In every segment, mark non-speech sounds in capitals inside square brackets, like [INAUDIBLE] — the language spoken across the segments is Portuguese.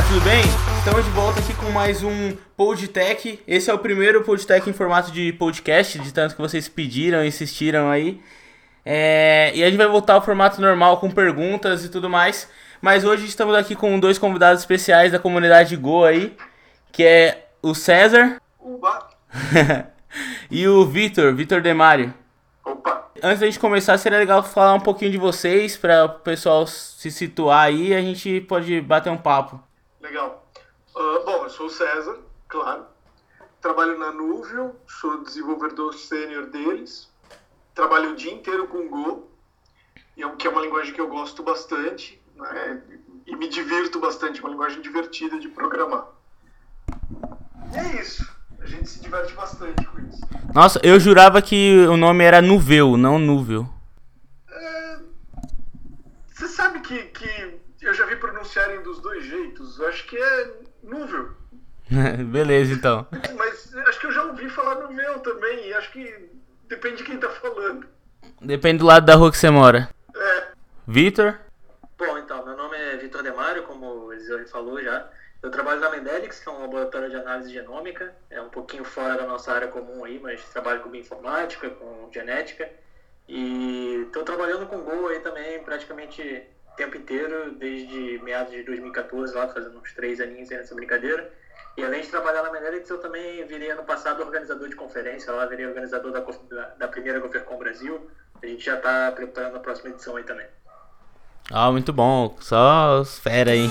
galera, tudo bem? Estamos de volta aqui com mais um Podtech. Esse é o primeiro Podtech em formato de podcast, de tanto que vocês pediram, insistiram aí. É, e a gente vai voltar ao formato normal com perguntas e tudo mais. Mas hoje estamos aqui com dois convidados especiais da comunidade Go aí, que é o César [LAUGHS] e o Vitor, Vitor Demário. Opa. Antes da gente começar, seria legal falar um pouquinho de vocês, para o pessoal se situar aí e a gente pode bater um papo. Legal. Ah, bom, eu sou o César, claro. Trabalho na Nuvio, sou desenvolvedor sênior deles. Trabalho o dia inteiro com Go, é que é uma linguagem que eu gosto bastante, né? E me divirto bastante, é uma linguagem divertida de programar. E é isso. A gente se diverte bastante com isso. Nossa, eu jurava que o nome era Nuveu, não Núvel. É, Você sabe que, que eu já vi pronunciarem dos dois jeitos. Eu acho que é Nuvio. [LAUGHS] Beleza, então. Mas acho que eu já ouvi falar no meu também, e acho que depende de quem tá falando. Depende do lado da rua que você mora. É, Vitor? Bom, então, meu nome é Vitor Demário, como o Eliseu já já. Eu trabalho na Mendelix, que é um laboratório de análise genômica. É um pouquinho fora da nossa área comum aí, mas trabalho com bioinformática, com genética. E estou trabalhando com Go aí também praticamente tempo inteiro, desde meados de 2014, lá fazendo uns três aninhos nessa brincadeira. E além de trabalhar na Mendelix, eu também virei ano passado organizador de conferência, lá virei organizador da, da, primeira GoverCon Brasil. A gente já está preparando a próxima edição aí também. Ah, muito bom. Só os fera aí. [LAUGHS]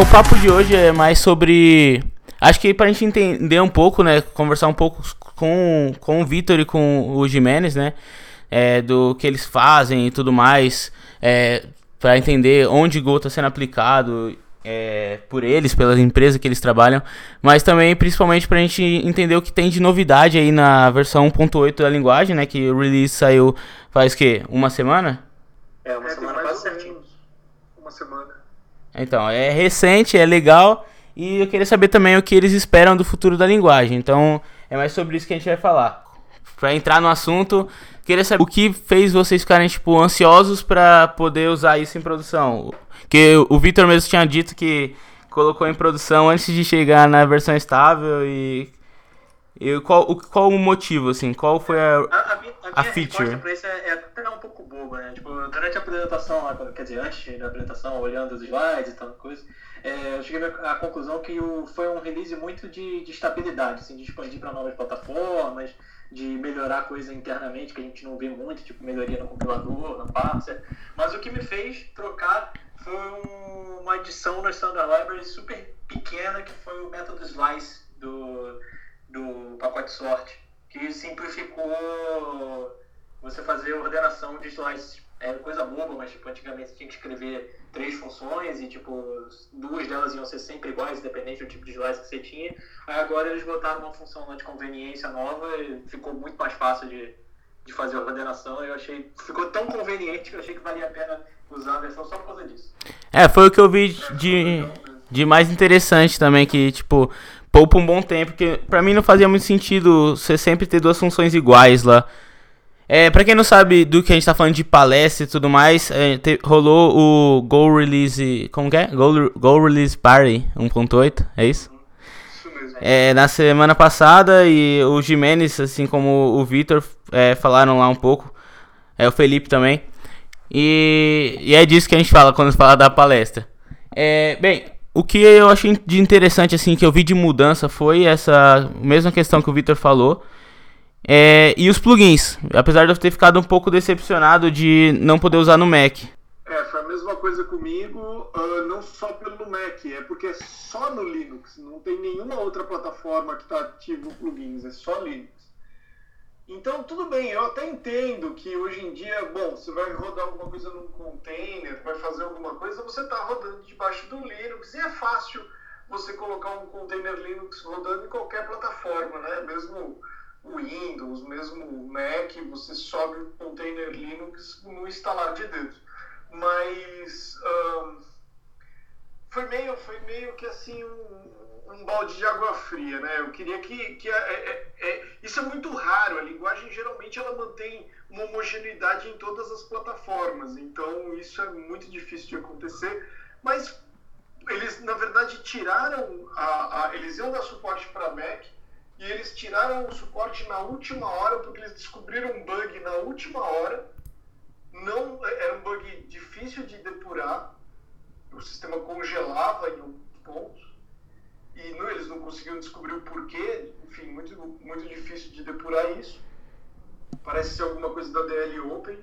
o papo de hoje é mais sobre. Acho que pra gente entender um pouco, né? Conversar um pouco com, com o Vitor e com o Jimenez, né? É, do que eles fazem e tudo mais. É, para entender onde o Go está sendo aplicado é, por eles, pelas empresas que eles trabalham, mas também principalmente pra gente entender o que tem de novidade aí na versão 1.8 da linguagem, né? Que o release saiu faz o quê? Uma semana? É, uma é, semana quase certinho. uma semana. Então, é recente, é legal. E eu queria saber também o que eles esperam do futuro da linguagem. Então, é mais sobre isso que a gente vai falar. Pra entrar no assunto, queria saber o que fez vocês ficarem, tipo, ansiosos pra poder usar isso em produção. Que o Vitor mesmo tinha dito que colocou em produção antes de chegar na versão estável e... e qual, o, qual o motivo, assim? Qual foi a... A, a, minha- a minha feature. pra isso é, é até um pouco boba, né? Tipo, durante a apresentação, quer dizer, antes da apresentação, olhando os slides e tal coisa, é, eu cheguei à conclusão que o, foi um release muito de, de estabilidade, assim, de expandir para novas plataformas, de melhorar coisa internamente que a gente não vê muito, tipo melhoria no compilador, na parser. Mas o que me fez trocar foi um- uma adição na Standard Library super pequena, que foi o método slice do, do pacote sort, que simplificou você fazer ordenação de slices. Era coisa boba, mas tipo, antigamente você tinha que escrever três funções e tipo, duas delas iam ser sempre iguais, independente do tipo de slice que você tinha. Aí agora eles botaram uma função lá de conveniência nova e ficou muito mais fácil de, de fazer a ordenação. Eu achei, ficou tão conveniente que eu achei que valia a pena usar a versão só por causa disso. É, foi o que eu vi de, de mais interessante também, que, tipo, poupa um bom tempo, porque pra mim não fazia muito sentido você sempre ter duas funções iguais lá. É, pra quem não sabe do que a gente tá falando de palestra e tudo mais, é, te- rolou o Go Release, como que é? Go, Go Release Party 1.8, é isso? Isso mesmo. É, na semana passada e o Jimenez, assim como o Vitor, é, falaram lá um pouco. É o Felipe também. E, e é disso que a gente fala quando fala da palestra. É, bem, o que eu achei de interessante, assim, que eu vi de mudança foi essa mesma questão que o Vitor falou. É, e os plugins. Apesar de eu ter ficado um pouco decepcionado de não poder usar no Mac. É, foi a mesma coisa comigo, ah, não só pelo Mac, é porque é só no Linux, não tem nenhuma outra plataforma que está ativo plugins, é só Linux. Então, tudo bem, eu até entendo que hoje em dia, bom, você vai rodar alguma coisa num container, vai fazer alguma coisa, você está rodando debaixo do Linux e é fácil você colocar um container Linux rodando em qualquer plataforma, né? Mesmo Windows, mesmo Mac, você sobe o container Linux no instalar de dedos. Mas ahn, foi meio, foi meio que assim um, um balde de água fria, né? Eu queria que, que é, é, é, isso é muito raro. A linguagem geralmente ela mantém uma homogeneidade em todas as plataformas, então isso é muito difícil de acontecer. Mas eles na verdade tiraram a, a eles iam dar suporte para Mac e eles tiraram o suporte na última hora porque eles descobriram um bug na última hora. Não era um bug difícil de depurar. O sistema congelava em um ponto e não, eles não conseguiram descobrir o porquê. Enfim, muito muito difícil de depurar isso. Parece ser alguma coisa da DL Open.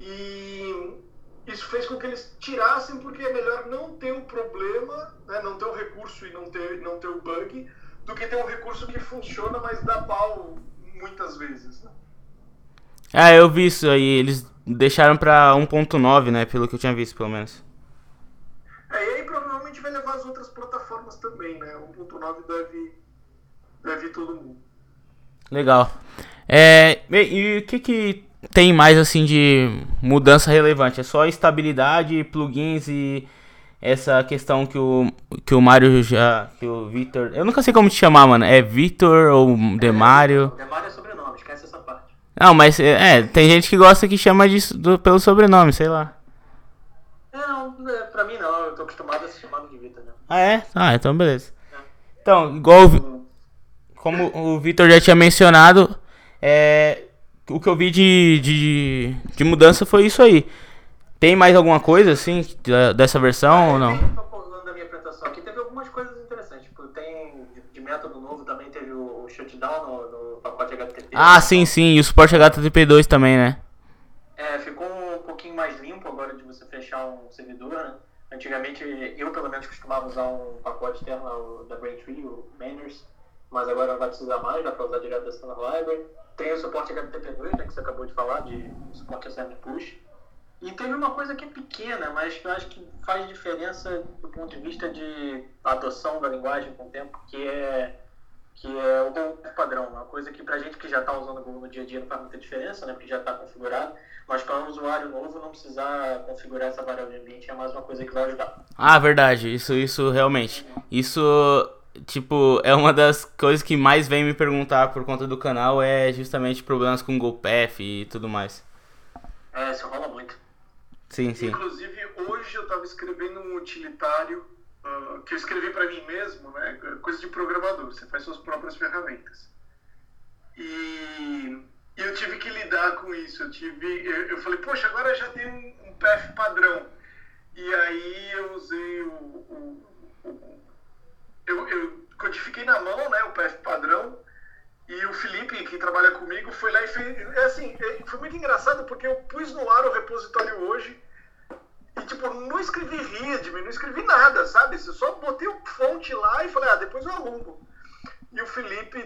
E isso fez com que eles tirassem porque é melhor não ter o problema, né, não ter o recurso e não ter não ter o bug do que ter um recurso que funciona, mas dá pau muitas vezes. Né? Ah, eu vi isso aí. Eles deixaram pra 1.9, né? Pelo que eu tinha visto, pelo menos. É, e aí provavelmente vai levar as outras plataformas também, né? 1.9 deve, deve ir todo mundo. Legal. É, e o que que tem mais, assim, de mudança relevante? É só estabilidade, plugins e essa questão que o, que o Mário já. Que o Vitor. Eu nunca sei como te chamar, mano. É Vitor ou Demário? É, Demário é sobrenome, esquece essa parte. Não, mas é, tem gente que gosta que chama disso do, pelo sobrenome, sei lá. Não, é, pra mim não, eu tô acostumado a ser chamado de Vitor, né? Ah, é? Ah, então beleza. É. Então, igual. O, como o Vitor já tinha mencionado, é, o que eu vi de, de, de mudança foi isso aí. Tem mais alguma coisa, assim, dessa versão ah, ou não? da minha apresentação aqui, teve algumas coisas interessantes. Tipo, tem de, método novo também, teve o, shutdown no, no pacote HTTP. Ah, sim, sim, e o suporte HTTP2 também, né? É, ficou um pouquinho mais limpo agora de você fechar um servidor, né? Antigamente, eu pelo menos costumava usar um pacote externo da Braintree, o Manners, mas agora não vai precisar mais, dá para usar direto da Standard Library. Tem o suporte HTTP2, né, que você acabou de falar, de suporte a push. E teve uma coisa que é pequena, mas que eu acho que faz diferença do ponto de vista de adoção da linguagem com o tempo, que é, que é o padrão. Uma coisa que para gente que já está usando o Google no dia a dia não faz muita diferença, né, porque já está configurado, mas para um usuário novo não precisar configurar essa variável de ambiente é mais uma coisa que vai ajudar. Ah, verdade. Isso, isso realmente. Isso tipo, é uma das coisas que mais vem me perguntar por conta do canal é justamente problemas com GoPath e tudo mais. É, isso rola. Sim, sim. Inclusive, hoje eu estava escrevendo um utilitário uh, que eu escrevi para mim mesmo, né? Coisa de programador, você faz suas próprias ferramentas. E, eu tive que lidar com isso. Eu, tive, eu, eu falei, poxa, agora já tem um, um path padrão. E aí eu usei o, o, o eu, eu codifiquei na mão né, o path padrão e o Felipe, que trabalha comigo, foi lá e fez. É assim, é, foi muito engraçado porque eu pus no ar o repositório hoje e, tipo, não escrevi readme, não escrevi nada, sabe? Eu só botei o fonte lá e falei, ah, depois eu arrumo. E o Felipe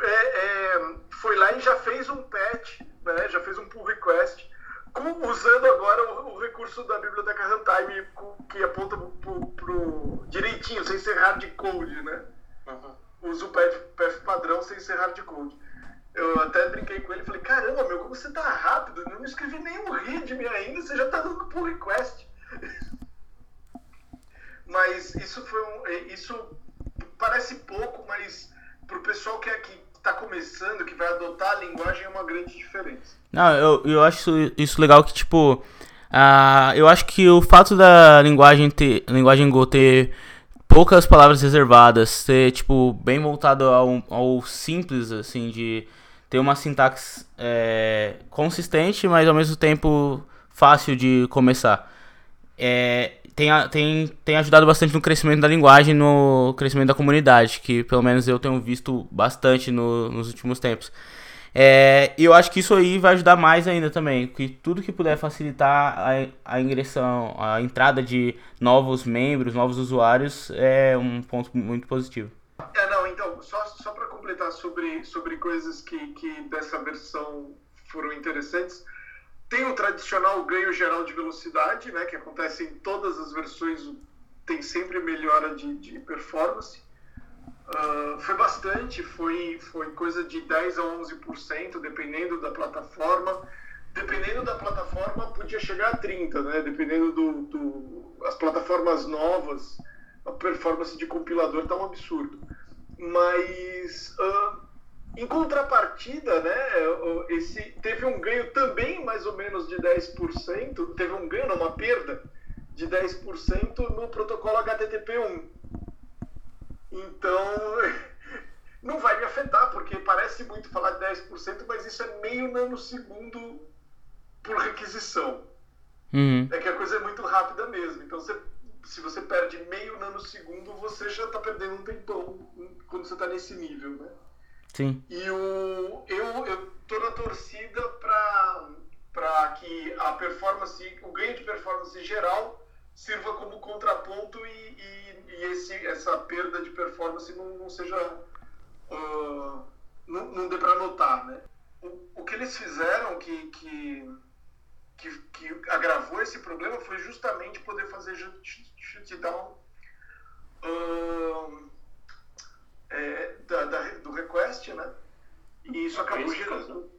é, é, foi lá e já fez um patch, né? Já fez um pull request, com, usando agora o, o, recurso da biblioteca Runtime que aponta pro, pro, direitinho, sem ser hardcode, né? Uhum usa o path padrão sem ser hardcode. Eu até brinquei com ele e falei, caramba, meu, como você tá rápido, eu não escrevi nenhum readme ainda, você já tá dando pull request. [LAUGHS] mas isso foi um, é, isso parece pouco, mas pro pessoal que é que está começando, que vai adotar a linguagem, é uma grande diferença. Não, eu, eu acho isso legal que, tipo, uh, eu acho que o fato da linguagem ter, linguagem Go ter poucas palavras reservadas, ser, tipo, bem voltado ao, ao simples, assim, de ter uma sintaxe é, consistente, mas ao mesmo tempo fácil de começar. É, tem, tem, tem ajudado bastante no crescimento da linguagem, no crescimento da comunidade, que pelo menos eu tenho visto bastante no, nos últimos tempos. É, eu acho que isso aí vai ajudar mais ainda também, que tudo que puder facilitar a, a ingressão, a entrada de novos membros, novos usuários, é um ponto muito positivo. É, não, então, só, só para completar sobre, sobre coisas que, que dessa versão foram interessantes, tem o tradicional ganho geral de velocidade, né, que acontece em todas as versões, tem sempre melhora de, de performance. Uh, foi bastante, foi, foi coisa de 10 a 11%, dependendo da plataforma. Dependendo da plataforma, podia chegar a 30%, né? Dependendo do, do as plataformas novas, a performance de compilador está um absurdo. Mas, uh, em contrapartida, né, esse, teve um ganho também mais ou menos de 10%, teve um ganho, uma perda de 10% no protocolo HTTP1. Então, [LAUGHS] não vai me afetar, porque parece muito falar de 10%, mas isso é meio nanosegundo por requisição. Uhum. É que a coisa é muito rápida mesmo. Então, você, se você perde meio nanosegundo, você já está perdendo um tempão quando você está nesse nível, né? Sim. E o, eu, eu tô na torcida para que a performance, o ganho de performance geral sirva como contraponto e, e, e esse, essa perda de performance não, não seja. Uh, não, não dê para notar, né? O, o que eles fizeram que, que que, que agravou esse problema foi justamente poder fazer shutdown uh, é, da, da, do request, né? E isso acabou gerando.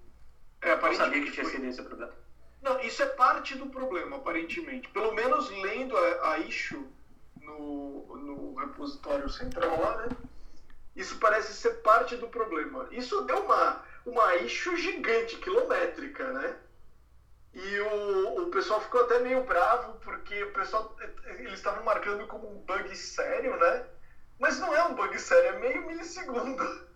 É, Eu sabia que tinha sido esse problema. Não, isso é parte do problema, aparentemente. Pelo menos lendo a, a issue no, no repositório central lá, né? Isso parece ser parte do problema. Isso deu uma, uma issue gigante, quilométrica, né? E o, o pessoal ficou até meio bravo, porque o pessoal eles estavam marcando como um bug sério, né? Mas não é um bug sério, é meio milissegundo.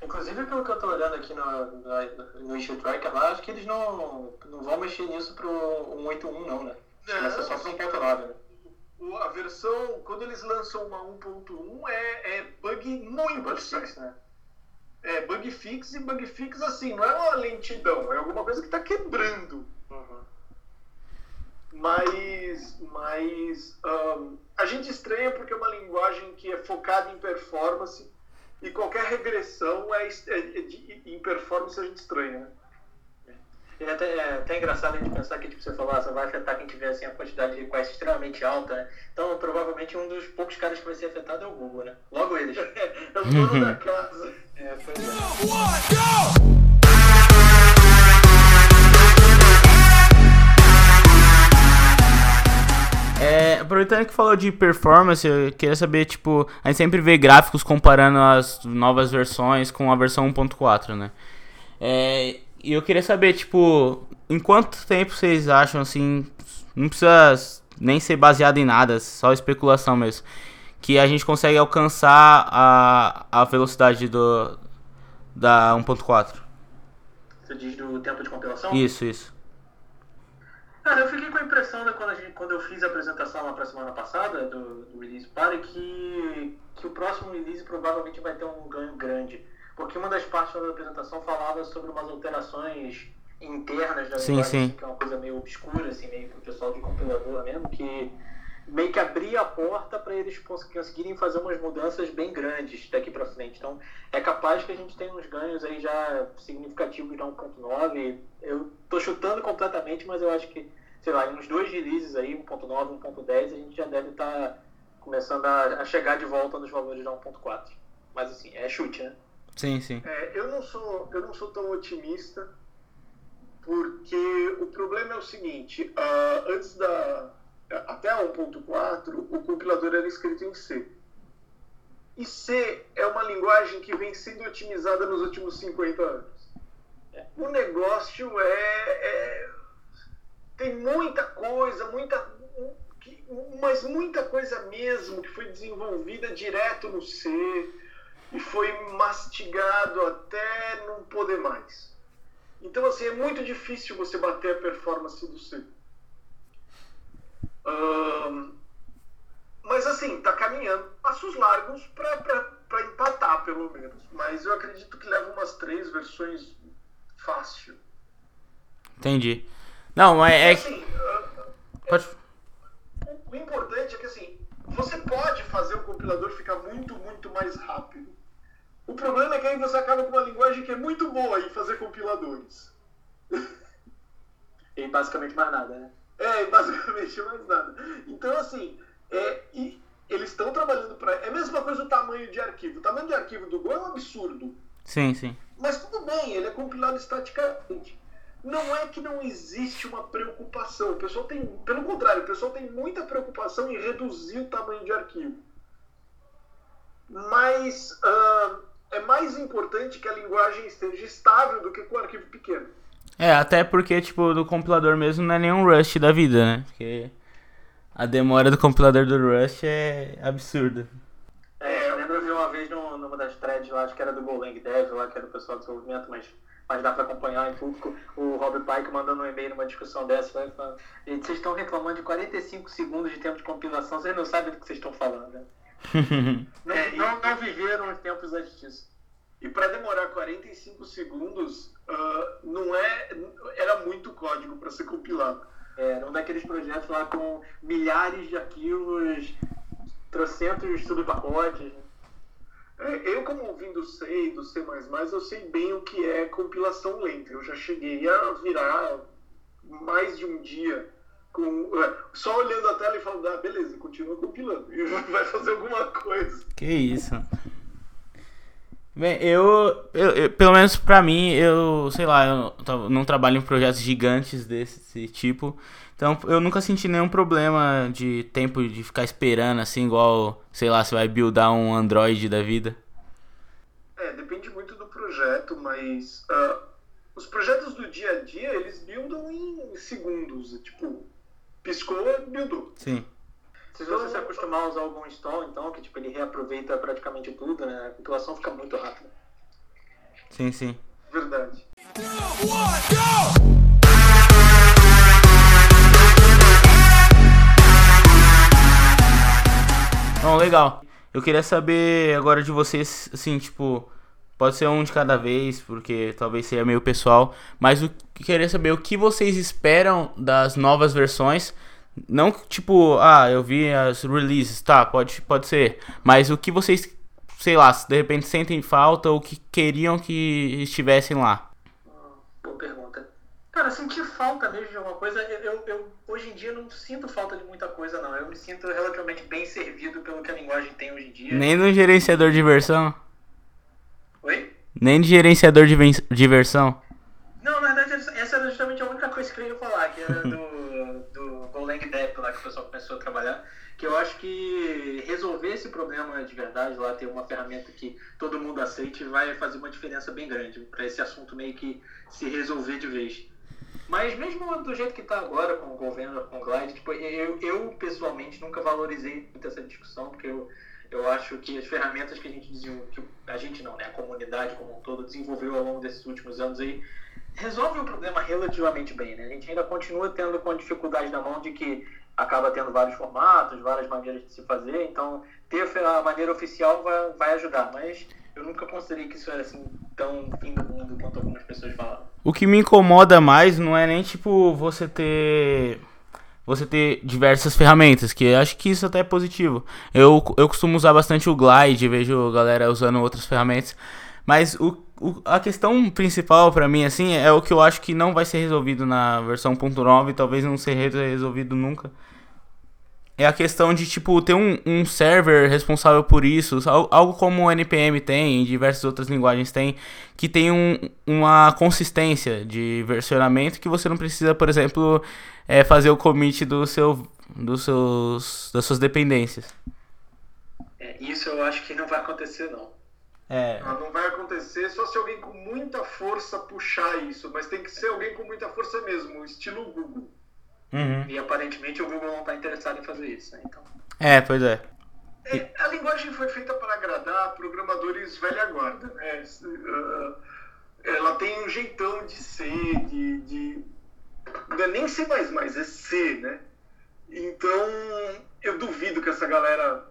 Inclusive, pelo que eu tô olhando aqui no, no, no issue tracker lá, acho que eles não, não vão mexer nisso pro 181 não, né? É, só pro 1.9, né? A versão, quando eles lançam uma 1.1, é, é bug muito bug fix, né? É, bug fix e bug fix assim, não é uma lentidão, é alguma coisa que está quebrando. Uhum. Mas, mas um, a gente estranha porque é uma linguagem que é focada em performance e qualquer regressão é, é, é de, em performance a gente estranha. É até, é até engraçado a gente pensar que, tipo, você falou, ah, só vai afetar quem tiver assim, a quantidade de requests extremamente alta, né? Então, provavelmente, um dos poucos caras que vai ser afetado é o Google, né? Logo eles. [LAUGHS] é o dono da casa. [LAUGHS] É, foi É, aproveitando que falou de performance, eu queria saber, tipo, a gente sempre vê gráficos comparando as novas versões com a versão 1.4, né? É, e eu queria saber, tipo, em quanto tempo vocês acham, assim, não precisa nem ser baseado em nada, só especulação mesmo, que a gente consegue alcançar a, a velocidade do da 1.4? Você diz do tempo de compilação? Isso, isso. Cara, eu fiquei com a impressão, né, quando, gente, quando eu fiz a apresentação lá pra semana passada do, do Release Party, que, que o próximo release provavelmente vai ter um ganho grande porque uma das partes da apresentação falava sobre umas alterações internas da sim, sim. que é uma coisa meio obscura, assim, meio pro pessoal de compilador mesmo, que meio que abria a porta para eles conseguirem fazer umas mudanças bem grandes daqui para frente. Então, é capaz que a gente tenha uns ganhos aí já significativos da 1.9. Eu tô chutando completamente, mas eu acho que, sei lá, em uns dois releases aí, 1.9, 1.10, a gente já deve estar tá começando a, a chegar de volta nos valores da 1.4. Mas assim, é chute, né? Sim, sim. É, eu, não sou, eu não sou tão otimista, porque o problema é o seguinte: uh, antes da. Até a 1.4, o compilador era escrito em C. E C é uma linguagem que vem sendo otimizada nos últimos 50 anos. O negócio é, é, Tem muita coisa, muita. Mas muita coisa mesmo que foi desenvolvida direto no C e foi mastigado até não poder mais. Então, assim, é muito difícil você bater a performance do C. Um, mas, assim, tá caminhando passos largos para empatar, pelo menos. Mas eu acredito que leva umas três versões fácil. Entendi. Não, mas é. Assim, uh, Pode... O importante é que, assim, você pode fazer o compilador ficar muito, muito mais rápido. O problema é que aí você acaba com uma linguagem que é muito boa em fazer compiladores. [LAUGHS] E basicamente mais nada, né? É, basicamente mais nada. Então, assim, é, e eles estão trabalhando para. É a mesma coisa o tamanho de arquivo. O tamanho de arquivo do Go é um absurdo. Sim, sim. Mas tudo bem, ele é compilado estaticamente. não é que não existe uma preocupação. O pessoal tem, pelo contrário, o pessoal tem muita preocupação em reduzir o tamanho de arquivo. Mas uh, é mais importante que a linguagem esteja estável do que com o arquivo pequeno. É, até porque, tipo, do compilador mesmo não é nenhum Rust da vida, né? Porque a demora do compilador do Rust é absurda. É, eu lembro eu vi uma vez numa das threads lá, acho que era do Golang Dev, lá que era o pessoal de desenvolvimento, mas, mas dá pra acompanhar em público, o Rob Pike mandando um e-mail numa discussão dessa, falando, gente, vocês estão reclamando de 45 segundos de tempo de compilação, vocês não sabem do que vocês estão falando, né? [LAUGHS] não, não, não viveram os tempos antes disso. E para demorar 45 segundos, uh, não é, era muito código para ser compilado. É, era um daqueles projetos lá com milhares de arquivos, trocentos subpacotes. É, eu, como ouvindo C do C, eu sei bem o que é compilação lenta. Eu já cheguei a virar mais de um dia com, é, só olhando a tela e falando, ah, beleza, continua compilando. E vai fazer alguma coisa. Que isso. Bem, eu, eu, eu, pelo menos pra mim, eu, sei lá, eu não trabalho em projetos gigantes desse tipo. Então eu nunca senti nenhum problema de tempo de ficar esperando, assim, igual, sei lá, você vai buildar um Android da vida. É, depende muito do projeto, mas uh, os projetos do dia a dia, eles buildam em segundos. Tipo, piscou, buildou. Sim. Se você se acostumar a usar algum install, então, que tipo, ele reaproveita praticamente tudo, né? A compilação fica muito rápida. Sim, sim. Verdade. Bom, legal. Eu queria saber agora de vocês, assim, tipo, pode ser um de cada vez, porque talvez seja meio pessoal, mas eu queria saber o que vocês esperam das novas versões não tipo, ah, eu vi as releases, tá, pode, pode ser. Mas o que vocês, sei lá, de repente sentem falta ou que queriam que estivessem lá? Boa pergunta. Cara, sentir falta mesmo de alguma coisa, eu, eu, eu, hoje em dia não sinto falta de muita coisa, não. Eu me sinto relativamente bem servido pelo que a linguagem tem hoje em dia. Nem no gerenciador de versão? Oi? Nem de gerenciador de, de versão? Não, na verdade, essa era justamente a única coisa que eu ia falar, que era do [LAUGHS] Golang Dev lá que o pessoal começou a trabalhar, que eu acho que resolver esse problema de verdade, lá ter uma ferramenta que todo mundo aceite, vai fazer uma diferença bem grande para esse assunto meio que se resolver de vez. Mas mesmo do jeito que está agora com o governo, com o Glide, tipo, eu, eu pessoalmente nunca valorizei muito essa discussão, porque eu, eu acho que as ferramentas que a gente que a gente não, né, a comunidade como um todo desenvolveu ao longo desses últimos anos aí, resolve o problema relativamente bem, né? A gente ainda continua tendo com dificuldade na mão de que acaba tendo vários formatos, várias maneiras de se fazer, então ter a maneira oficial vai, vai ajudar, mas eu nunca considerei que isso era assim tão fim do mundo quanto algumas pessoas falam. O que me incomoda mais não é nem tipo você ter você ter diversas ferramentas, que acho que isso até é positivo. Eu, eu costumo usar bastante o Glide, vejo galera usando outras ferramentas, mas o o, a questão principal para mim, assim, é o que eu acho que não vai ser resolvido na versão .9, talvez não seja resolvido nunca. É a questão de, tipo, ter um, um server responsável por isso, algo como o NPM tem e diversas outras linguagens tem, que tem um, uma consistência de versionamento que você não precisa, por exemplo, é, fazer o commit do seu, dos seus, das suas dependências. É, isso eu acho que não vai acontecer, não. É. Não vai acontecer só se alguém com muita força puxar isso, mas tem que ser alguém com muita força mesmo, estilo Google. Uhum. E aparentemente o Google não está interessado em fazer isso, né? Então... É, pois é. é. A linguagem foi feita para agradar programadores velha guarda, né? Uh, ela tem um jeitão de ser, de, de... Não é nem C++, é C, né? Então, eu duvido que essa galera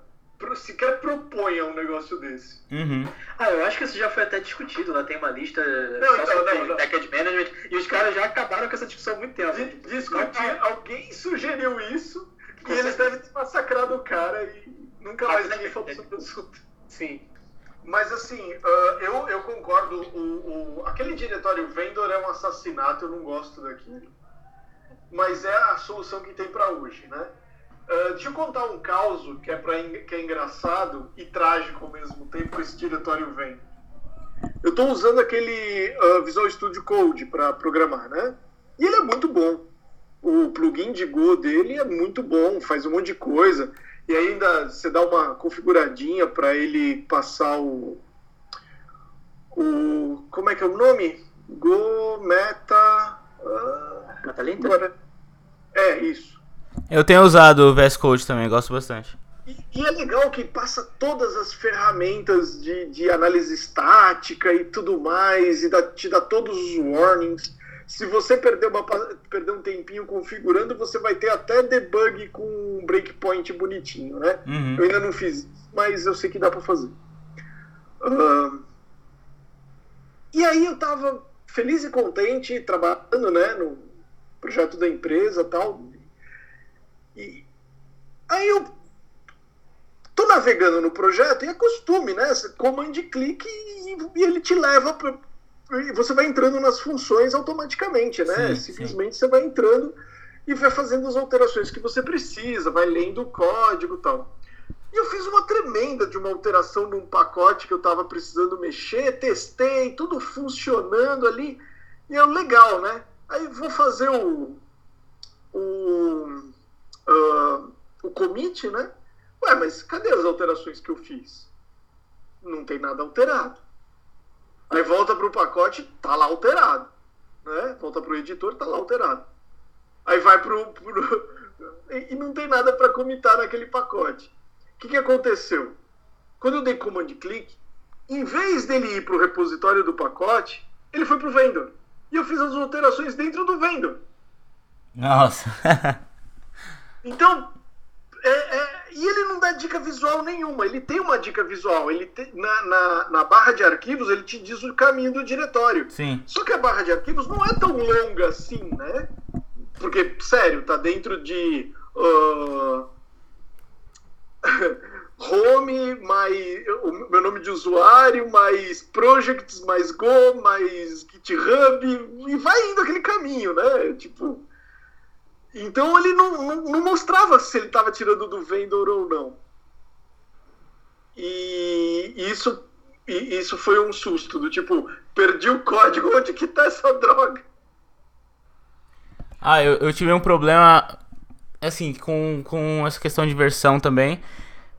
sequer proponha um negócio desse. Uhum. Ah, eu acho que isso já foi até discutido. Lá tem uma lista não, só então, não, não, package management e os caras já acabaram com essa discussão há muito tempo. De, discutir, alguém sugeriu isso e eles devem ter massacrado o cara e nunca mais ninguém falou sobre o assunto. Sim. Mas assim, uh, eu, eu concordo, o, o, aquele diretório vendor é um assassinato, eu não gosto daquilo. Mas é a solução que tem para hoje, né? Uh, deixa eu contar um caso que é, pra, que é engraçado e trágico ao mesmo tempo que esse diretório vem. eu estou usando aquele uh, Visual Studio Code para programar, né? E ele é muito bom. O plugin de Go dele é muito bom, faz um monte de coisa. E ainda você dá uma configuradinha para ele passar o, o. Como é que é o nome? Go Meta. Uh, Meta Agora, é, isso. Eu tenho usado o VS Code também, gosto bastante. E, e, é legal que passa todas as ferramentas de, de análise estática e tudo mais, e dá, te dá todos os warnings. Se você perder, uma, perder um tempinho configurando, você vai ter até debug com um breakpoint bonitinho, né? Uhum. Eu ainda não fiz, mas eu sei que dá para fazer. Uh, e aí eu tava feliz e contente trabalhando, né, no projeto da empresa tal. E aí eu tô navegando no projeto e é costume, né? Você comand clique e, e ele te leva para você vai entrando nas funções automaticamente, né? Sim, Simplesmente sim. você vai entrando e vai fazendo as alterações que você precisa, vai lendo o código tal. E eu fiz uma tremenda de uma alteração num pacote que eu estava precisando mexer, testei, tudo funcionando ali. E é legal, né? Aí vou fazer o, o, uh, o commit, né? Ué, mas cadê as alterações que eu fiz? Não tem nada alterado. Aí volta para o pacote, tá lá alterado. Né? Volta para o editor, tá lá alterado. Aí vai para o. [LAUGHS] E não tem nada para comitar naquele pacote que, que aconteceu? Quando eu dei command click, em vez dele ir para o repositório do pacote, ele foi para o vendor. E eu fiz as alterações dentro do vendor. Nossa. [LAUGHS] então, é, é, e ele não dá dica visual nenhuma. Ele tem uma dica visual. Ele te, na, na, na, barra de arquivos, ele te diz o caminho do diretório. Sim. Só que a barra de arquivos não é tão longa assim, né? Porque, sério, tá dentro de. Uh, [LAUGHS] home, mais o meu nome de usuário, mais projects, mais Go, mais GitHub, e vai indo aquele caminho, né? Tipo. Então ele não, não, não mostrava se ele estava tirando do vendor ou não. E isso, e isso foi um susto, do tipo, perdi o código, onde que tá essa droga? Ah, eu, eu tive um problema assim, com, com essa questão de versão também.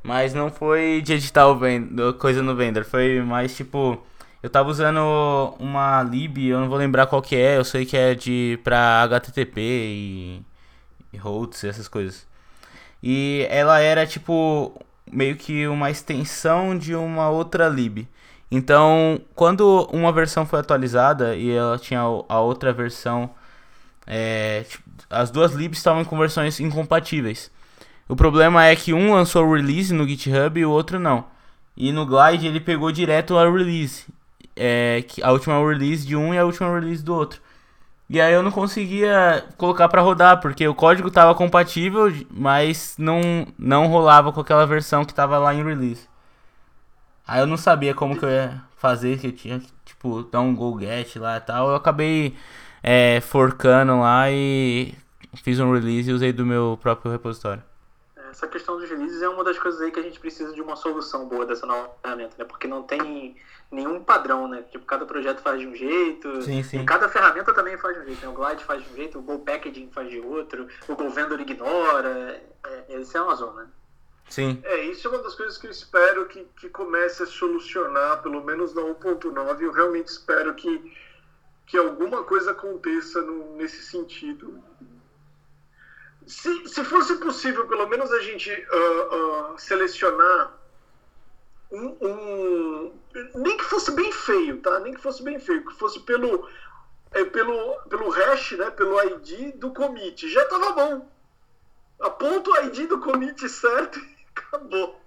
Mas não foi de editar o vendor, coisa no vendor. Foi mais tipo. Eu tava usando uma lib, eu não vou lembrar qual que é, eu sei que é de pra HTTP e, e routes, essas coisas. E ela era tipo meio que uma extensão de uma outra lib. Então, quando uma versão foi atualizada e ela tinha a outra versão, é, tipo, as duas libs estavam com versões incompatíveis. O problema é que um lançou o release no GitHub e o outro não. E no Glide ele pegou direto a release. É, a última release de um e a última release do outro. E aí eu não conseguia colocar para rodar, porque o código estava compatível, mas não, não rolava com aquela versão que estava lá em release. Aí eu não sabia como que eu ia fazer, que eu tinha que, tipo, dar um go get lá e tal. Eu acabei é, forcando lá e fiz um release e usei do meu próprio repositório essa questão dos releases é uma das coisas aí que a gente precisa de uma solução boa dessa nova ferramenta, né? Porque não tem nenhum padrão, né? Tipo, cada projeto faz de um jeito, sim, sim. e cada ferramenta também faz de um jeito. Né? O Glide faz de um jeito, o Go Packaging faz de outro, o Go Vendor ignora. É, é, isso é uma zona. Sim. É, isso é uma das coisas que eu espero que, que comece a solucionar, pelo menos na 1.9. Eu realmente espero que, que alguma coisa aconteça no, nesse sentido se, se fosse possível, pelo menos a gente uh, uh, selecionar um, um, Nem que fosse bem feio, tá? Nem que fosse bem feio, que fosse pelo, é, pelo, pelo hash, né? Pelo ID do commit. Já tava bom. Aponta o ID do commit certo e acabou.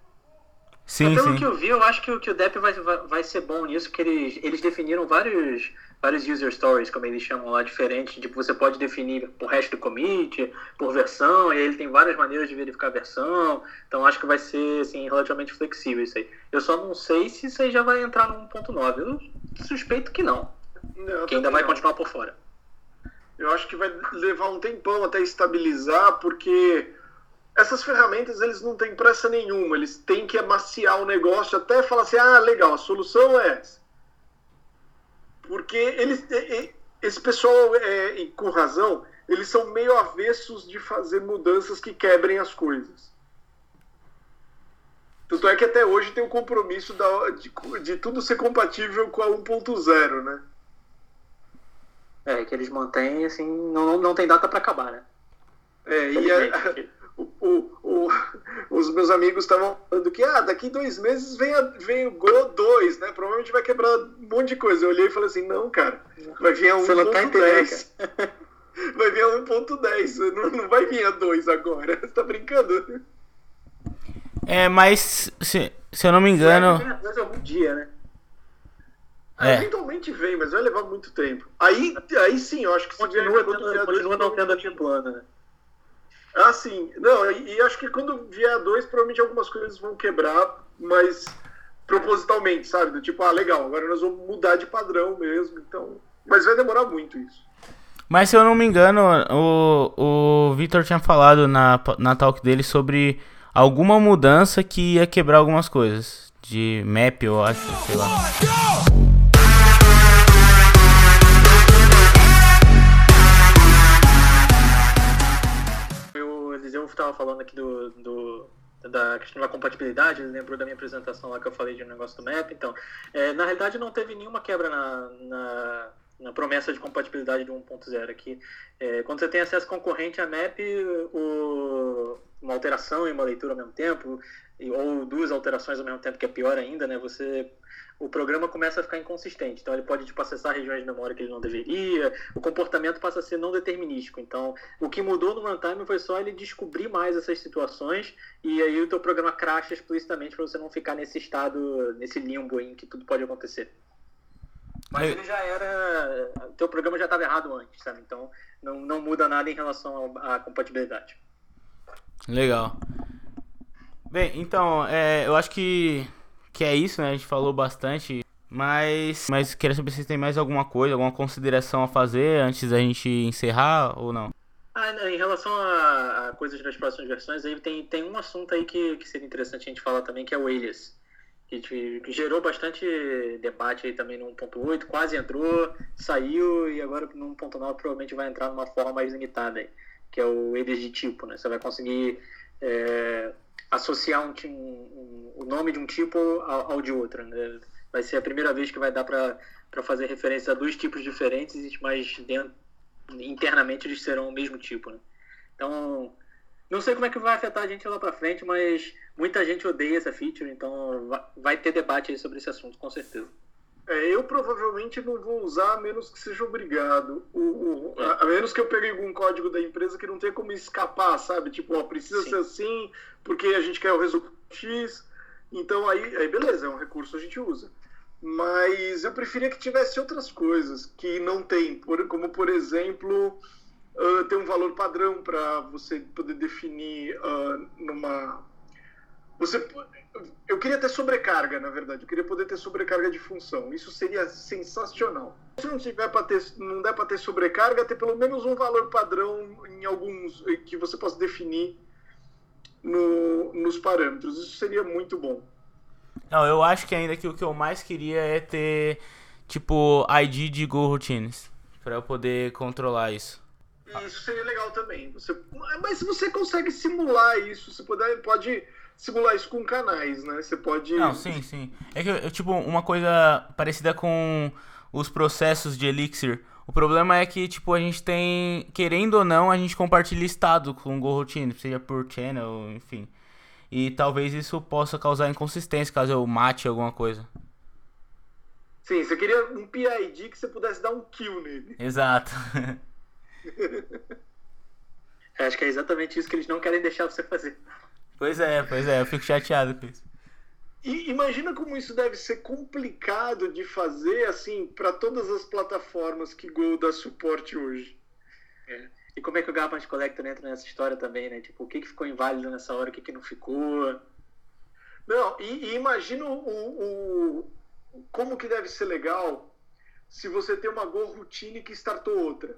Sim, Pelo sim. que eu vi, eu acho que, que o DEP vai, vai, ser bom nisso, que eles, eles definiram vários vários user stories, como eles chamam lá, diferentes. Tipo, você pode definir por resto do commit, por versão, e aí ele tem várias maneiras de verificar a versão. Então acho que vai ser assim, relativamente flexível isso aí. Eu só não sei se isso aí já vai entrar no 1.9. Eu suspeito que não. não que ainda vai não. continuar por fora. Eu acho que vai levar um tempão até estabilizar, porque essas ferramentas eles não têm pressa nenhuma, eles têm que amaciar o negócio até falar assim, ah, legal, a solução é essa. Porque eles, esse pessoal, é, com razão, eles são meio avessos de fazer mudanças que quebrem as coisas. Tanto é que até hoje tem o compromisso da, de, de tudo ser compatível com a 1.0, né? É, que eles mantêm, assim, não, não tem data para acabar, né? É, e a, o, o, os meus amigos estavam falando que ah, daqui dois meses vem, a, vem o Go 2, né? Provavelmente vai quebrar um monte de coisa. Eu olhei e falei assim, não, cara, vai vir a 1.10. Tá [LAUGHS] vai vir a 1.10, não, não vai vir a 2 agora. [LAUGHS] Você tá brincando? É, mas se, se eu não me engano. Mas algum dia, né? É. Eventualmente vem, mas vai levar muito tempo. Aí, aí sim, eu acho que continua, tendo, continua não tendo a plano, né? Ah, sim. Não, e, e, acho que quando vier a 2, provavelmente algumas coisas vão quebrar, mas propositalmente, sabe? Do tipo, ah, legal, agora nós vamos mudar de padrão mesmo, então. Mas vai demorar muito isso. Mas se eu não me engano, o, o Victor tinha falado na, na talk dele sobre alguma mudança que ia quebrar algumas coisas. De map, eu acho, sei lá. Falando aqui do, do, da questão da compatibilidade, ele lembrou da minha apresentação lá que eu falei de um negócio do map. Então, é, na realidade, não teve nenhuma quebra na, na na promessa de compatibilidade do 1.0 aqui. É, quando você tem acesso concorrente a map, o, uma alteração e uma leitura ao mesmo tempo, ou duas alterações ao mesmo tempo, que é pior ainda, né? Você o programa começa a ficar inconsistente. Então ele pode tipo, acessar regiões de memória que ele não deveria, o comportamento passa a ser não determinístico. Então o que mudou no runtime foi só ele descobrir mais essas situações e aí o teu programa cracha explicitamente para você não ficar nesse estado, nesse limbo em que tudo pode acontecer. Mas ele já era. O teu programa já estava errado antes, sabe? Então não, não muda nada em relação à compatibilidade. Legal. Bem, então, é, eu acho que, que é isso, né? A gente falou bastante. Mas, mas queria saber se tem mais alguma coisa, alguma consideração a fazer antes da gente encerrar ou não? Ah, em relação a, a coisas das próximas versões, aí tem, tem um assunto aí que, que seria interessante a gente falar também, que é o alias que, gerou bastante debate aí também no 1.8, quase entrou, saiu e agora no 1.9 provavelmente vai entrar numa forma mais limitada aí, que é o eles de tipo, né? Você vai conseguir é, associar um, um, o nome de um tipo ao, ao, de outro, né? Vai ser a primeira vez que vai dar para fazer referência a dois tipos diferentes, mas dentro, internamente eles serão o mesmo tipo, né? Então, não sei como é que vai afetar a gente lá para frente, mas muita gente odeia essa feature, então vai ter debate sobre esse assunto, com certeza. É, eu provavelmente não vou usar a menos que seja obrigado. O, o é. a, a, menos que eu pegue algum código da empresa que não tenha como escapar, sabe? Tipo, ó, precisa Sim. ser assim, porque a gente quer o resultado X. Então aí, aí beleza, é um recurso a gente usa. Mas eu preferia que tivesse outras coisas que não tem, por, como por exemplo uh, ter um valor padrão para você poder definir uh, numa. Você, eu queria ter sobrecarga, na verdade. Eu queria poder ter sobrecarga de função. Isso seria sensacional. Se não tiver para ter, não der para ter sobrecarga, ter pelo menos um valor padrão em alguns que você possa definir no, nos parâmetros. Isso seria muito bom. Não, eu acho que ainda que o que eu mais queria é ter tipo ID de Go Routines para eu poder controlar isso. Isso seria legal também. Você, mas você consegue simular isso. Você pode, pode simular isso com canais, né? Você pode. Não, sim, sim. É que, tipo, uma coisa parecida com os processos de Elixir. O problema é que, tipo, a gente tem, querendo ou não, a gente compartilha estado com o GoRoutine, seja por channel, enfim. E talvez isso possa causar inconsistência caso eu mate alguma coisa. Sim, você queria um PID que você pudesse dar um kill nele. Exato. [LAUGHS] Acho que é exatamente isso que eles não querem deixar você fazer. Pois é, pois é, eu fico chateado com isso. E imagina como isso deve ser complicado de fazer, assim, para todas as plataformas que Go dá suporte hoje. É. E como é que o Garbage Collector entra nessa história também, né? Tipo, o que, que ficou inválido nessa hora, o que, que não ficou. Não, e, e imagina o, o, como que deve ser legal se você tem uma Go Routine que startou outra.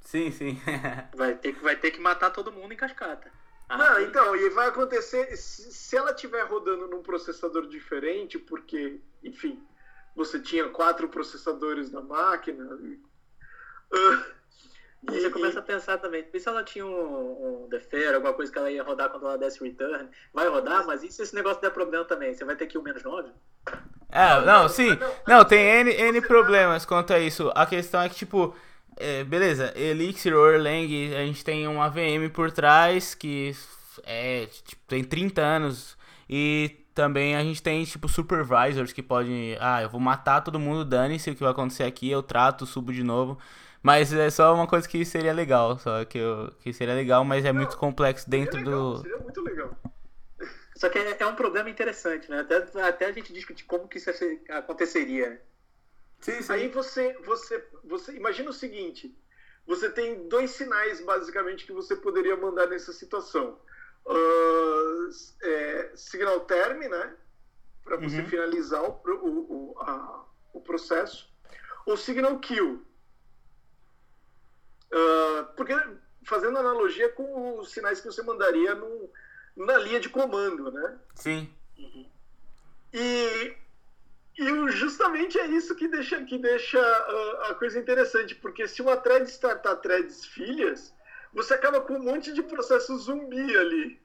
Sim, sim. [LAUGHS] vai, ter, vai ter que matar todo mundo em cascata. Ah, não, então, e vai acontecer, se ela estiver rodando num processador diferente, porque, enfim, você tinha quatro processadores na máquina. Uh, e você começa a pensar também, e se ela tinha um, um defer, alguma coisa que ela ia rodar quando ela desse return? Vai rodar, mas e se esse negócio der problema também? Você vai ter que ir o menos 9? É, não, sim. Não, tem N, N problemas quanto a isso. A questão é que, tipo, é, beleza, Elixir ou Erlang, a gente tem uma VM por trás que é, tipo, tem 30 anos e também a gente tem, tipo, supervisors que podem. Ah, eu vou matar todo mundo, dane-se o que vai acontecer aqui, eu trato, subo de novo. Mas é só uma coisa que seria legal, só que, eu, que seria legal, mas é Não, muito complexo dentro legal, do. Seria muito legal. Só que é, é, um problema interessante, né? Até, até a gente discutir como que isso aconteceria. Sim, sim. Aí você, você, você imagina o seguinte: você tem dois sinais basicamente que você poderia mandar nessa situação. Uh, é, signal term, né? Para você uhum. finalizar o, o, o, a, o processo. Ou signal kill, Uh, porque fazendo analogia com os sinais que você mandaria no, na linha de comando, né? Sim. Uhum. E, e justamente é isso que deixa, que deixa uh, a coisa interessante, porque se uma thread startar threads filhas, você acaba com um monte de processo zumbi ali.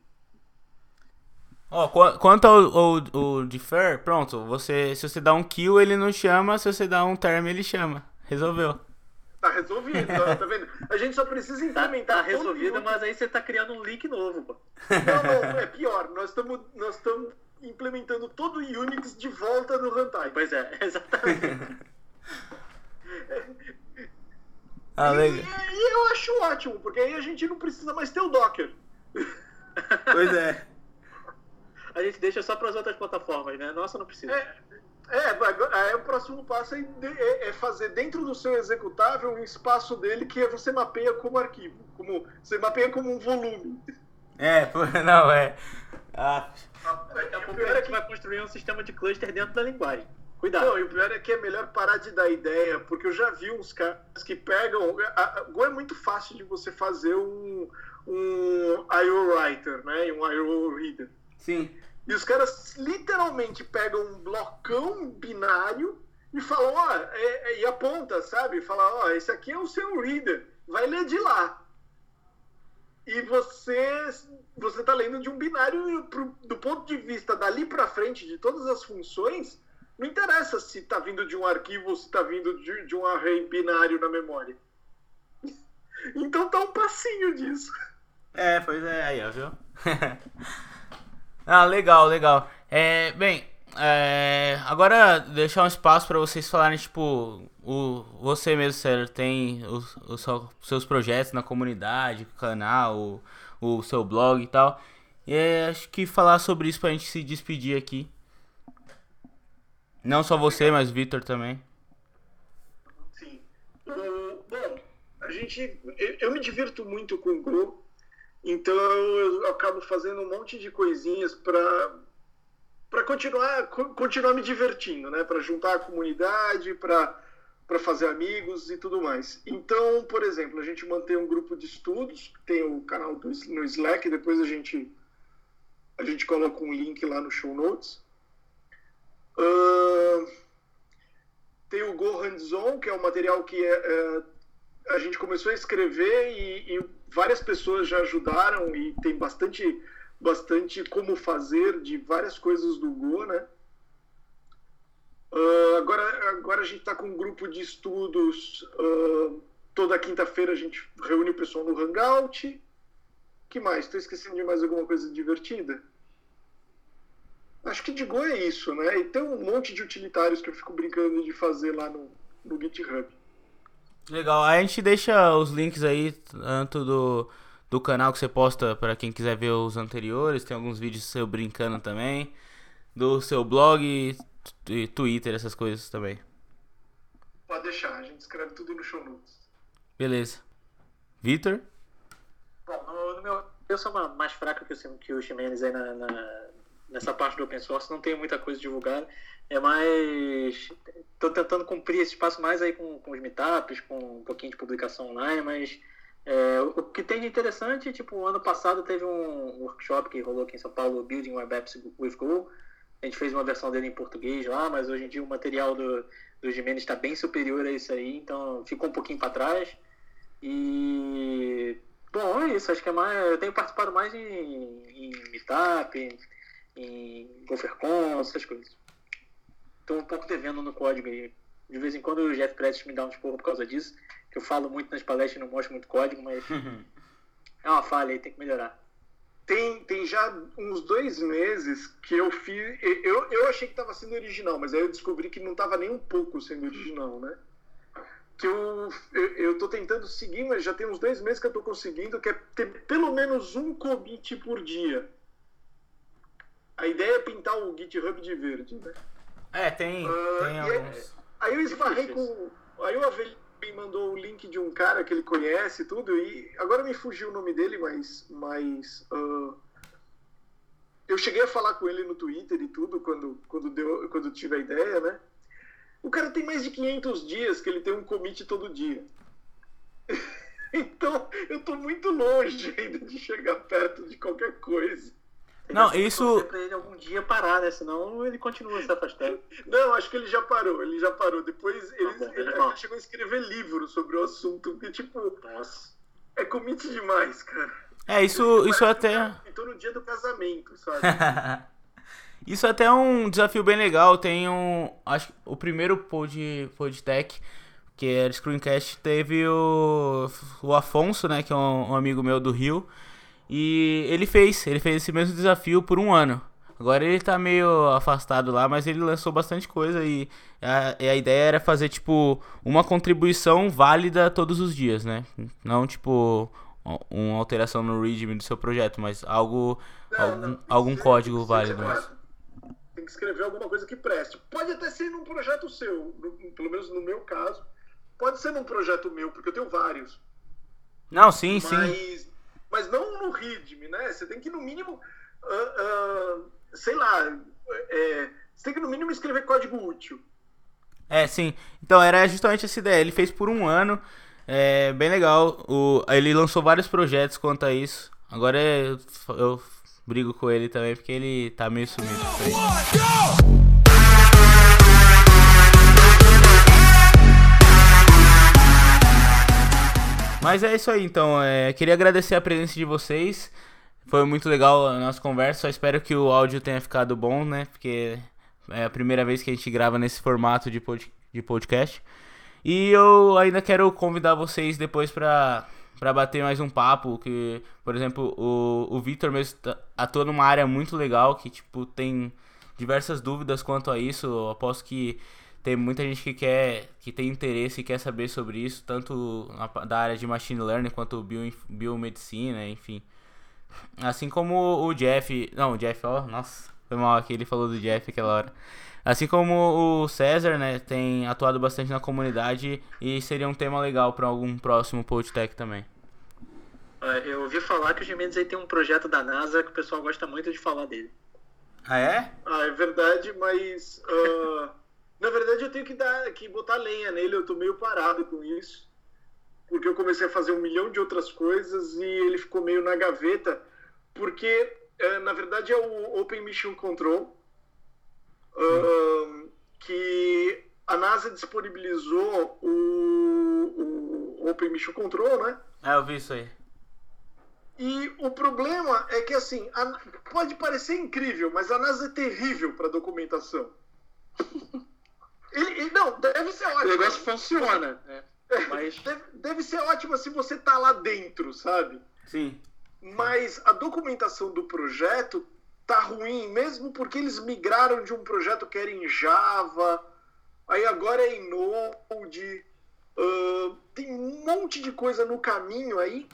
Ó, oh, quanto ao, ao, ao defer, pronto, você, se você dá um kill, ele não chama, se você dá um term, ele chama. Resolveu. Tá resolvido, tá, tá vendo? A gente só precisa implementar. Tá, tá resolvido, mas aí você tá criando um link novo, pô. Não, não, é pior. Nós estamos nós implementando todo o Unix de volta no runtime. Pois é, [LAUGHS] exatamente. ah, legal. E, e, eu acho ótimo, porque aí a gente não precisa mais ter o Docker. Pois é. A gente deixa só para as outras plataformas, né? Nossa, não precisa. É, é, é, o próximo passo é, é, é, fazer dentro do seu executável um espaço dele que você mapeia como arquivo, como você mapeia como um volume. É, [LAUGHS] não, é. Ah. Daqui a pouco é que vai construir um sistema de cluster dentro da linguagem. Cuidado. Não, e o pior é que é melhor parar de dar ideia, porque eu já vi uns caras que pegam. A, a Go é muito fácil de você fazer um, um I.O. Writer, né? Um I.O. Reader. Sim. E os caras literalmente pegam um blocão binário e falam, ó, oh, é, é, e aponta, sabe? Fala, ó, oh, esse aqui é o seu reader, vai ler de lá. E você você tá lendo de um binário pro, do ponto de vista dali para frente de todas as funções, não interessa se tá vindo de um arquivo ou se tá vindo de, de um array binário na memória. [LAUGHS] Então tá um passinho disso. É, pois é, aí, ó, viu? [LAUGHS] Ah, legal, legal. É, bem, é, agora deixar um espaço para vocês falarem, tipo, o, você mesmo, Célio, tem os, os, seus projetos na comunidade, canal, o, o seu blog e tal. E é, acho que falar sobre isso pra gente se despedir aqui. Não só você, mas o Vitor também. Sim. Uh, bom, a gente. Eu, eu, me divirto muito com o Gru. Então eu acabo fazendo um monte de coisinhas para para continuar continuar me divertindo, né? Para juntar a comunidade, para para fazer amigos e tudo mais. Então, por exemplo, a gente mantém um grupo de estudos, tem o canal do, no Slack, depois a gente a gente coloca um link lá no show notes. Uh, tem o Go Hands On, que é um material que é, é, a gente começou a escrever e, e várias pessoas já ajudaram e tem bastante, bastante como fazer de várias coisas do Go, né? Uh, agora, agora a gente está com um grupo de estudos. Uh, toda quinta-feira a gente reúne o pessoal no Hangout. que mais? Estou esquecendo de mais alguma coisa divertida? Acho que de Go é isso, né? E tem um monte de utilitários que eu fico brincando de fazer lá no, no GitHub. Legal. A gente deixa os links aí, tanto do, do canal que você posta para quem quiser ver os anteriores. Tem alguns vídeos seu brincando também. Do seu blog Twitter, essas coisas também. Pode deixar, a gente escreve tudo no show notes. Beleza. Vitor? Bom, no, no, meu. Eu sou uma, mais fraco que o, que o Ximenes aí na, na, nessa parte do open source, não tenho muita coisa divulgada. É mais. Estou tentando cumprir esse espaço mais aí com, com os meetups, com um pouquinho de publicação online, mas é, o que tem de interessante, tipo, ano passado teve um workshop que rolou aqui em São Paulo, Building Web Apps with Go, A gente fez uma versão dele em português lá, mas hoje em dia o material do, do Jimenez está bem superior a isso aí, então ficou um pouquinho para trás. E. Bom, é isso. Acho que é mais. Eu tenho participado mais em, em Meetup, em, em GopherCon, essas coisas. Estou um pouco devendo no código aí. De vez em quando o Jeff Prestes me dá um esporro por causa disso, que eu falo muito nas palestras e não mostro muito código, mas [LAUGHS] é uma falha aí, tem que melhorar. Tem, tem já uns dois meses que eu fiz. Eu, eu achei que estava sendo original, mas aí eu descobri que não estava nem um pouco sendo original, né? Que eu, eu, eu tô tentando seguir, mas já tem uns dois meses que eu tô conseguindo, que é ter pelo menos um commit por dia. A ideia é pintar o GitHub de verde, né? É, tem, uh, tem alguns. Aí, aí eu esbarrei com. Aí Avelino me mandou o link de um cara que ele conhece tudo, e agora me fugiu o nome dele, mas. mas uh, eu cheguei a falar com ele no Twitter e tudo, quando, quando, deu, quando tive a ideia, né? O cara tem mais de 500 dias que ele tem um commit todo dia. [LAUGHS] então, eu tô muito longe ainda de chegar perto de qualquer coisa. Não, isso. Pra ele algum dia parar, né? Senão ele continua se afastando. Não, acho que ele já parou, ele já parou. Depois ele, tá bom, ele, ele chegou a escrever livro sobre o assunto, porque, tipo, Nossa. é commit demais, cara. É, isso, isso até. Então no dia do casamento, sabe? [LAUGHS] Isso até é um desafio bem legal. Tem um. Acho o primeiro pod, Podtech, que era Screencast, teve o, o Afonso, né? Que é um, um, amigo meu do Rio. E ele fez, ele fez esse mesmo desafio por um ano. Agora ele tá meio afastado lá, mas ele lançou bastante coisa e a, e a ideia era fazer, tipo, uma contribuição válida todos os dias, né? Não, tipo, uma alteração no readme do seu projeto, mas algo, não, algum, não, algum código válido mesmo tem que escrever alguma coisa que preste. Pode até ser num projeto seu, no, pelo menos no meu caso. Pode ser num projeto meu, porque eu tenho vários. Não, sim, mas, sim. Mas não no README, né? Você tem que, no mínimo, uh, uh, sei lá, é, você tem que, no mínimo, escrever código útil. É, sim. Então, era justamente essa ideia. Ele fez por um ano. É bem legal. O, ele lançou vários projetos quanto a isso. Agora eu, eu brigo com ele também porque ele tá meio sumido. Mas é isso aí, então. É, queria agradecer a presença de vocês. Foi muito legal a nossa conversa. Só espero que o áudio tenha ficado bom, né? Porque é a primeira vez que a gente grava nesse formato de, pod de podcast. E eu ainda quero convidar vocês depois para para bater mais um papo, que, por exemplo, o, o Victor mesmo tá, atua numa área muito legal, que, tipo, tem diversas dúvidas quanto a isso, eu aposto que tem muita gente que quer, que tem interesse e quer saber sobre isso, tanto na, da área de machine learning quanto bio, biomedicina, enfim. Assim como o Jeff, não, o Jeff, ó, nossa, foi mal aqui, ele falou do Jeff aquela hora. Assim como o César, né, tem atuado bastante na comunidade e seria um tema legal para algum próximo Podtech também. Eu ouvi falar que o Jimenez aí tem um projeto da NASA que o pessoal gosta muito de falar dele. Ah, é? Ah, é verdade, mas. Uh, na verdade, eu tenho que, dar, que botar lenha nele, eu tô meio parado com isso. Porque eu comecei a fazer um milhão de outras coisas e ele ficou meio na gaveta. Porque, uh, na verdade, é o Open Mission Control, uh, que a NASA disponibilizou o, o Open Mission Control, né? É, eu vi isso aí. E o problema é que, assim, a, pode parecer incrível, mas a NASA é terrível para documentação. [LAUGHS] ele, ele, não, deve ser ótimo. O negócio funciona. Né? Mas... Deve, deve ser ótimo se você tá lá dentro, sabe? Sim. Mas a documentação do projeto tá ruim, mesmo porque eles migraram de um projeto que era em Java, aí agora é em Node. Uh, tem um monte de coisa no caminho aí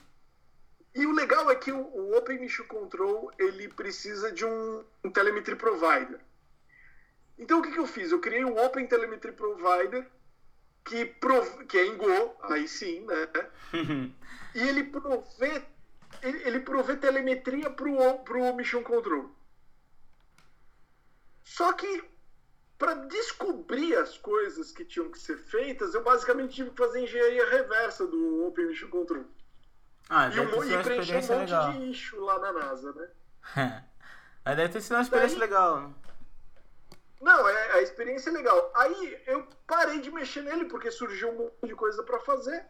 e o legal é que o, o Open Mission Control ele precisa de um, um telemetry provider. Então o que, que eu fiz? Eu criei um Open Telemetry Provider que, prov... que é em Go, aí sim, né? [LAUGHS] e ele provê, ele, provê telemetria para o Mission Control. Só que para descobrir as coisas que tinham que ser feitas, eu basicamente tive que fazer engenharia reversa do Open Mission Control. Ah, e, um, e preencher um monte legal. de eixo lá na NASA, né? [LAUGHS] Mas deve ter sido uma experiência daí, legal. Não, é, a experiência é legal. Aí eu parei de mexer nele porque surgiu um monte de coisa para fazer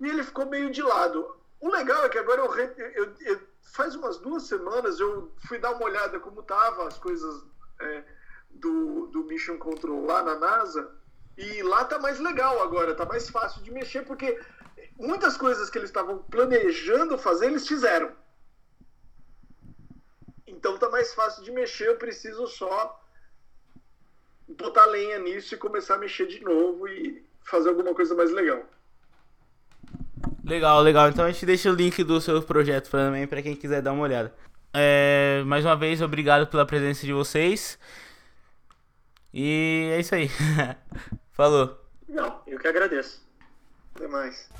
e ele ficou meio de lado. O legal é que agora eu, eu, eu faz umas duas semanas eu fui dar uma olhada como tava as coisas é, do, do Mission Control lá na NASA e lá tá mais legal agora, tá mais fácil de mexer porque muitas coisas que eles estavam planejando fazer eles fizeram. Então tá mais fácil de mexer, eu preciso só botar lenha nisso e começar a mexer de novo e fazer alguma coisa mais legal. Legal, legal. Então a gente deixa o link do seu projeto também para quem quiser dar uma olhada. É, mais uma vez, obrigado pela presença de vocês. E é isso aí. [LAUGHS] Falou. Não, eu que agradeço. Até mais.